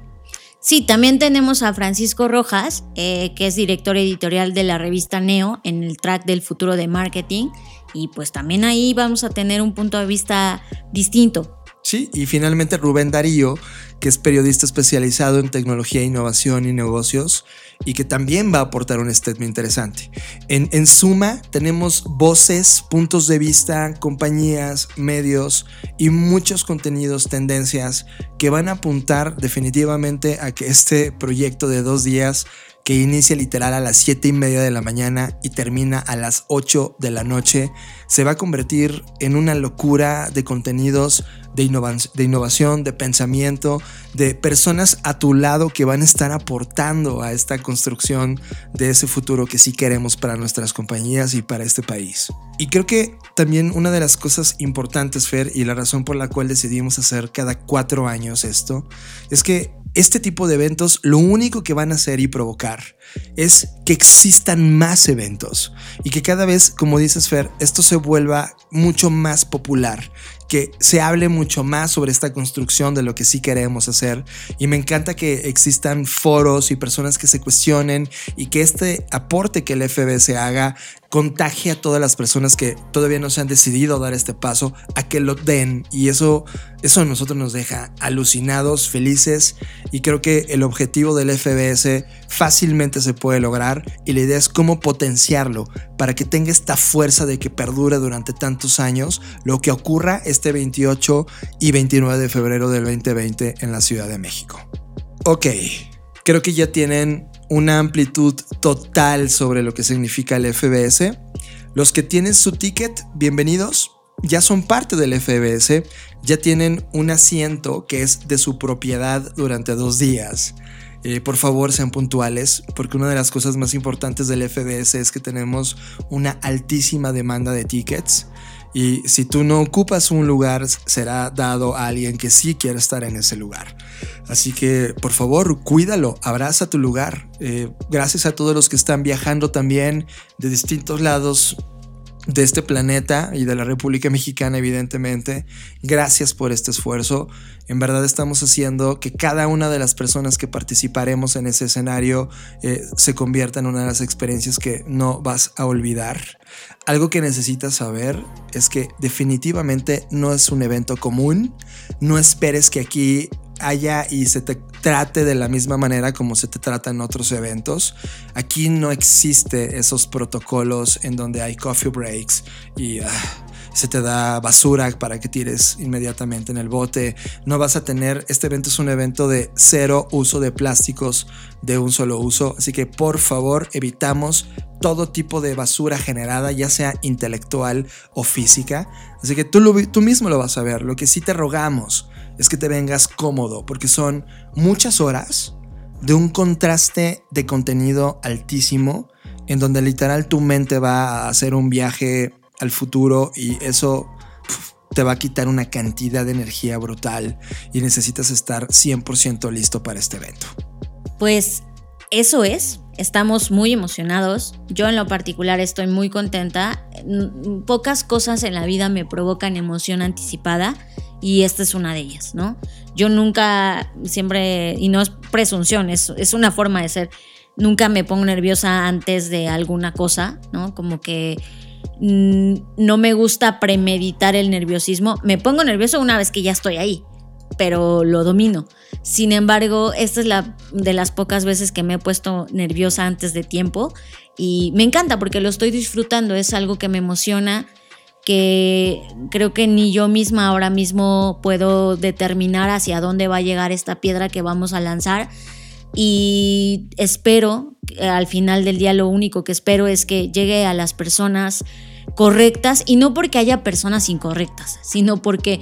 Sí, también tenemos a Francisco Rojas, eh, que es director editorial de la revista Neo en el track del futuro de marketing. Y pues también ahí vamos a tener un punto de vista distinto. Sí, y finalmente Rubén Darío, que es periodista especializado en tecnología, innovación y negocios, y que también va a aportar un statement interesante. En, en suma, tenemos voces, puntos de vista, compañías, medios y muchos contenidos, tendencias que van a apuntar definitivamente a que este proyecto de dos días que inicia literal a las 7 y media de la mañana y termina a las 8 de la noche, se va a convertir en una locura de contenidos de, de innovación, de pensamiento, de personas a tu lado que van a estar aportando a esta construcción de ese futuro que sí queremos para nuestras compañías y para este país. Y creo que también una de las cosas importantes, Fer, y la razón por la cual decidimos hacer cada cuatro años esto, es que este tipo de eventos lo único que van a hacer y provocar es que existan más eventos y que cada vez, como dices Fer, esto se vuelva mucho más popular, que se hable mucho más sobre esta construcción de lo que sí queremos hacer. Y me encanta que existan foros y personas que se cuestionen y que este aporte que el FBS haga contagie a todas las personas que todavía no se han decidido a dar este paso a que lo den. Y eso, eso a nosotros nos deja alucinados, felices. Y creo que el objetivo del FBS fácilmente se puede lograr. Y la idea es cómo potenciarlo para que tenga esta fuerza de que perdure durante tantos años lo que ocurra este 28 y 29 de febrero del 2020 en la Ciudad de México. Ok, creo que ya tienen una amplitud total sobre lo que significa el FBS. Los que tienen su ticket, bienvenidos. Ya son parte del FBS, ya tienen un asiento que es de su propiedad durante dos días. Eh, por favor, sean puntuales, porque una de las cosas más importantes del FBS es que tenemos una altísima demanda de tickets. Y si tú no ocupas un lugar, será dado a alguien que sí quiere estar en ese lugar. Así que, por favor, cuídalo, abraza tu lugar. Eh, gracias a todos los que están viajando también de distintos lados de este planeta y de la República Mexicana, evidentemente. Gracias por este esfuerzo. En verdad estamos haciendo que cada una de las personas que participaremos en ese escenario eh, se convierta en una de las experiencias que no vas a olvidar. Algo que necesitas saber es que definitivamente no es un evento común. No esperes que aquí haya y se te trate de la misma manera como se te trata en otros eventos. Aquí no existe esos protocolos en donde hay coffee breaks y ah, se te da basura para que tires inmediatamente en el bote. No vas a tener, este evento es un evento de cero uso de plásticos de un solo uso, así que por favor evitamos todo tipo de basura generada, ya sea intelectual o física. Así que tú, tú mismo lo vas a ver. Lo que sí te rogamos es que te vengas cómodo, porque son muchas horas de un contraste de contenido altísimo, en donde literal tu mente va a hacer un viaje al futuro y eso te va a quitar una cantidad de energía brutal y necesitas estar 100% listo para este evento. Pues eso es, estamos muy emocionados. Yo en lo particular estoy muy contenta. Pocas cosas en la vida me provocan emoción anticipada y esta es una de ellas, ¿no? Yo nunca, siempre, y no es presunción, es, es una forma de ser, nunca me pongo nerviosa antes de alguna cosa, ¿no? Como que mm, no me gusta premeditar el nerviosismo, me pongo nervioso una vez que ya estoy ahí, pero lo domino. Sin embargo, esta es la de las pocas veces que me he puesto nerviosa antes de tiempo y me encanta porque lo estoy disfrutando, es algo que me emociona que creo que ni yo misma ahora mismo puedo determinar hacia dónde va a llegar esta piedra que vamos a lanzar. Y espero, al final del día lo único que espero es que llegue a las personas correctas y no porque haya personas incorrectas, sino porque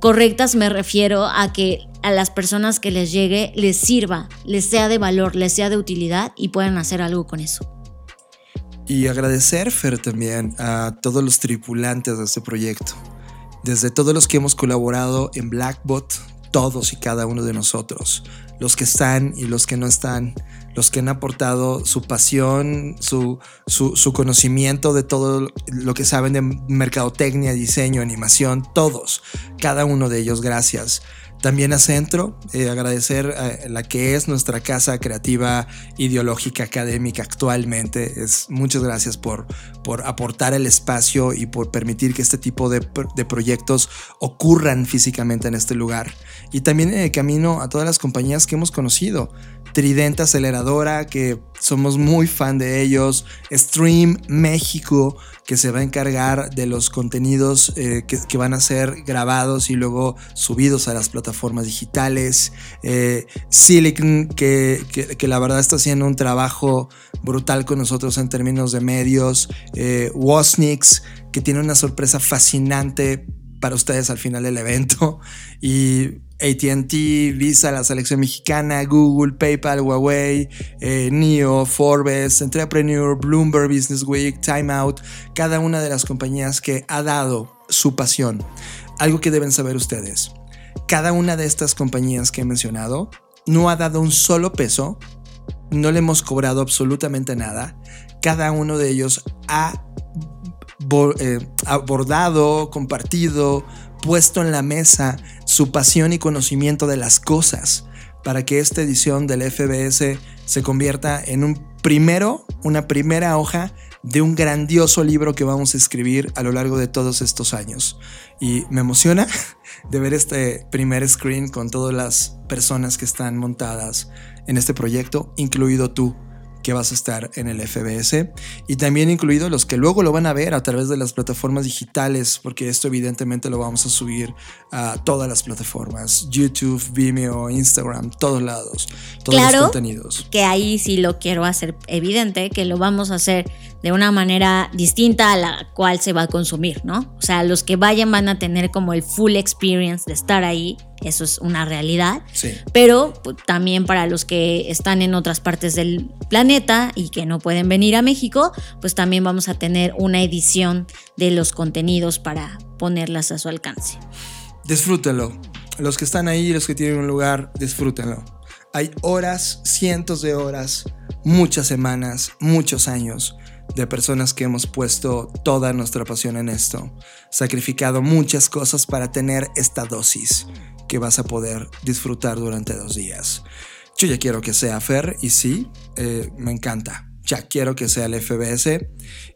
correctas me refiero a que a las personas que les llegue les sirva, les sea de valor, les sea de utilidad y puedan hacer algo con eso. Y agradecer, Fer, también a todos los tripulantes de este proyecto. Desde todos los que hemos colaborado en Blackbot, todos y cada uno de nosotros. Los que están y los que no están. Los que han aportado su pasión, su, su, conocimiento de todo lo que saben de mercadotecnia, diseño, animación. Todos. Cada uno de ellos, gracias. También a Centro, eh, agradecer a la que es nuestra casa creativa ideológica académica actualmente. Es, muchas gracias por, por aportar el espacio y por permitir que este tipo de, de proyectos ocurran físicamente en este lugar. Y también en el camino a todas las compañías que hemos conocido. Trident Aceleradora, que somos muy fan de ellos. Stream México, que se va a encargar de los contenidos eh, que, van a ser grabados y luego subidos a las plataformas digitales. Eh, Silicon, que, que, la verdad está haciendo un trabajo brutal con nosotros en términos de medios. Eh, que tiene una sorpresa fascinante para ustedes al final del evento. Y ATT, Visa, la selección mexicana, Google, PayPal, Huawei, eh, NEO, Forbes, Entrepreneur, Bloomberg Business Week, Time cada una de las compañías que ha dado su pasión. Algo que deben saber ustedes. Cada una de estas compañías que he mencionado no ha dado un solo peso, no le hemos cobrado absolutamente nada. Cada uno de ellos ha eh, abordado, compartido, puesto en la mesa su pasión y conocimiento de las cosas para que esta edición del FBS se convierta en un primero, una primera hoja de un grandioso libro que vamos a escribir a lo largo de todos estos años. Y me emociona de ver este primer screen con todas las personas que están montadas en este proyecto, incluido tú que vas a estar en el FBS y también incluido los que luego lo van a ver a través de las plataformas digitales, porque esto evidentemente lo vamos a subir a todas las plataformas, YouTube, Vimeo, Instagram, todos lados, todos claro los contenidos. Que ahí sí lo quiero hacer evidente, que lo vamos a hacer de una manera distinta a la cual se va a consumir, ¿no? O sea, los que vayan van a tener como el full experience de estar ahí, eso es una realidad. Sí. Pero pues, también para los que están en otras partes del planeta y que no pueden venir a México, pues también vamos a tener una edición de los contenidos para ponerlas a su alcance. Disfrútenlo. Los que están ahí, los que tienen un lugar, disfrútenlo. Hay horas, cientos de horas, muchas semanas, muchos años de personas que hemos puesto toda nuestra pasión en esto, sacrificado muchas cosas para tener esta dosis que vas a poder disfrutar durante dos días. Yo ya quiero que sea Fer y sí, eh, me encanta. Ya quiero que sea el FBS.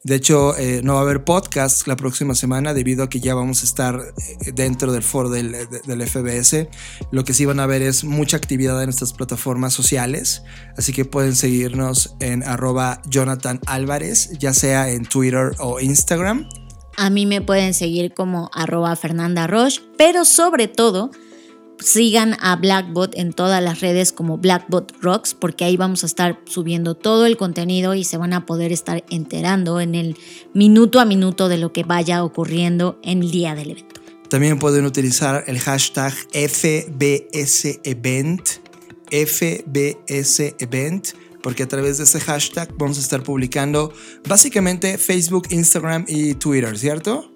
De hecho, eh, no va a haber podcast la próxima semana debido a que ya vamos a estar eh, dentro del foro del, del, FBS. Lo que sí van a ver es mucha actividad en nuestras plataformas sociales. Así que pueden seguirnos en arroba Jonathan Álvarez, ya sea en Twitter o Instagram. A mí me pueden seguir como arroba Fernanda Roche, pero sobre todo sigan a Blackbot en todas las redes como Blackbot Rocks, porque ahí vamos a estar subiendo todo el contenido y se van a poder estar enterando en el minuto a minuto de lo que vaya ocurriendo en el día del evento. También pueden utilizar el hashtag FBSEvent, FBSEvent, porque a través de ese hashtag vamos a estar publicando básicamente Facebook, Instagram y Twitter, ¿cierto?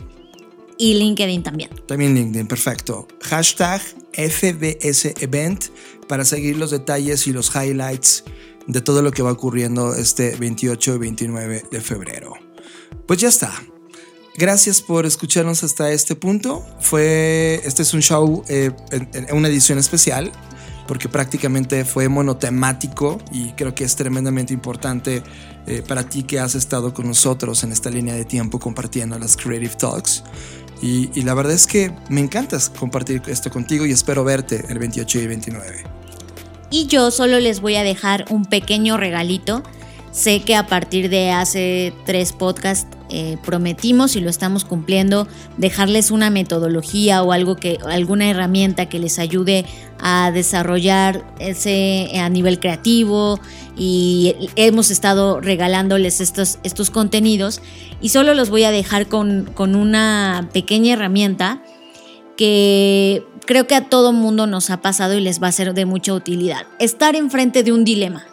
Y LinkedIn también. También LinkedIn, perfecto. Hashtag FBS Event para seguir los detalles y los highlights de todo lo que va ocurriendo este 28 y 29 de febrero. Pues ya está. Gracias por escucharnos hasta este punto. Fue, este es un show, eh, en, en una edición especial, porque prácticamente fue monotemático y creo que es tremendamente importante eh, para ti que has estado con nosotros en esta línea de tiempo compartiendo las Creative Talks. Y, la verdad es que me encanta compartir esto contigo y espero verte el 28 y 29. Y yo solo les voy a dejar un pequeño regalito. Sé que a partir de hace tres podcasts eh, prometimos y lo estamos cumpliendo dejarles una metodología o algo que alguna herramienta que les ayude a desarrollar ese a nivel creativo y hemos estado regalándoles estos, estos contenidos y solo los voy a dejar con, con una pequeña herramienta que creo que a todo mundo nos ha pasado y les va a ser de mucha utilidad. Estar enfrente de un dilema.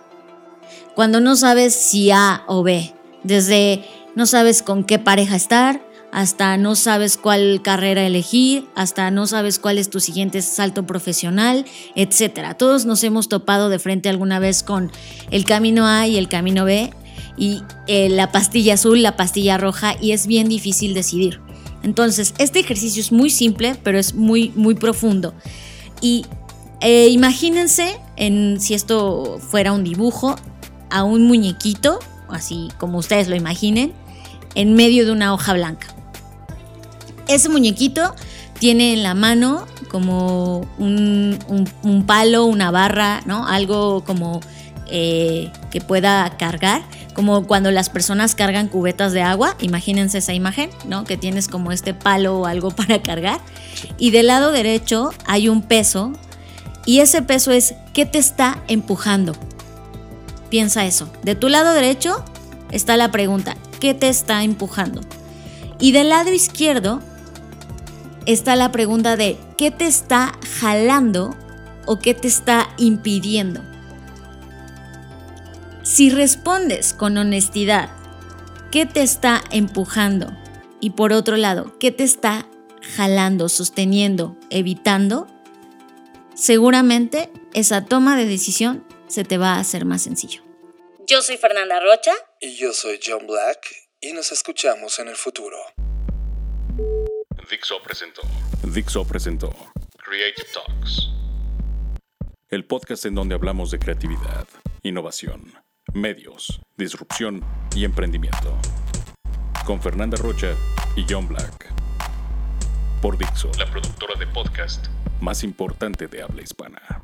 Cuando no sabes si A o B. Desde no sabes con qué pareja estar, hasta no sabes cuál carrera elegir, hasta no sabes cuál es tu siguiente salto profesional, etc. Todos nos hemos topado de frente alguna vez con el camino A y el camino B y eh, la pastilla azul, la pastilla roja y es bien difícil decidir. Entonces, este ejercicio es muy simple, pero es muy, muy profundo. Y eh, imagínense, en, si esto fuera un dibujo, a un muñequito, así como ustedes lo imaginen, en medio de una hoja blanca. Ese muñequito tiene en la mano como un, un, palo, una barra, ¿no? Algo como eh, que pueda cargar, como cuando las personas cargan cubetas de agua, imagínense esa imagen, ¿no? Que tienes como este palo o algo para cargar. Y del lado derecho hay un peso y ese peso es ¿qué te está empujando? Piensa eso. De tu lado derecho está la pregunta, ¿qué te está empujando? Y del lado izquierdo está la pregunta de ¿qué te está jalando o qué te está impidiendo? Si respondes con honestidad, ¿qué te está empujando? Y por otro lado, ¿qué te está jalando, sosteniendo, evitando? Seguramente esa toma de decisión se te va a hacer más sencillo. Yo soy Fernanda Rocha. Y yo soy John Black. Y nos escuchamos en el futuro. Dixo presentó. Dixo presentó. Creative Talks. El podcast en donde hablamos de creatividad, innovación, medios, disrupción y emprendimiento. Con Fernanda Rocha y John Black. Por Dixo, la productora de podcast más importante de habla hispana.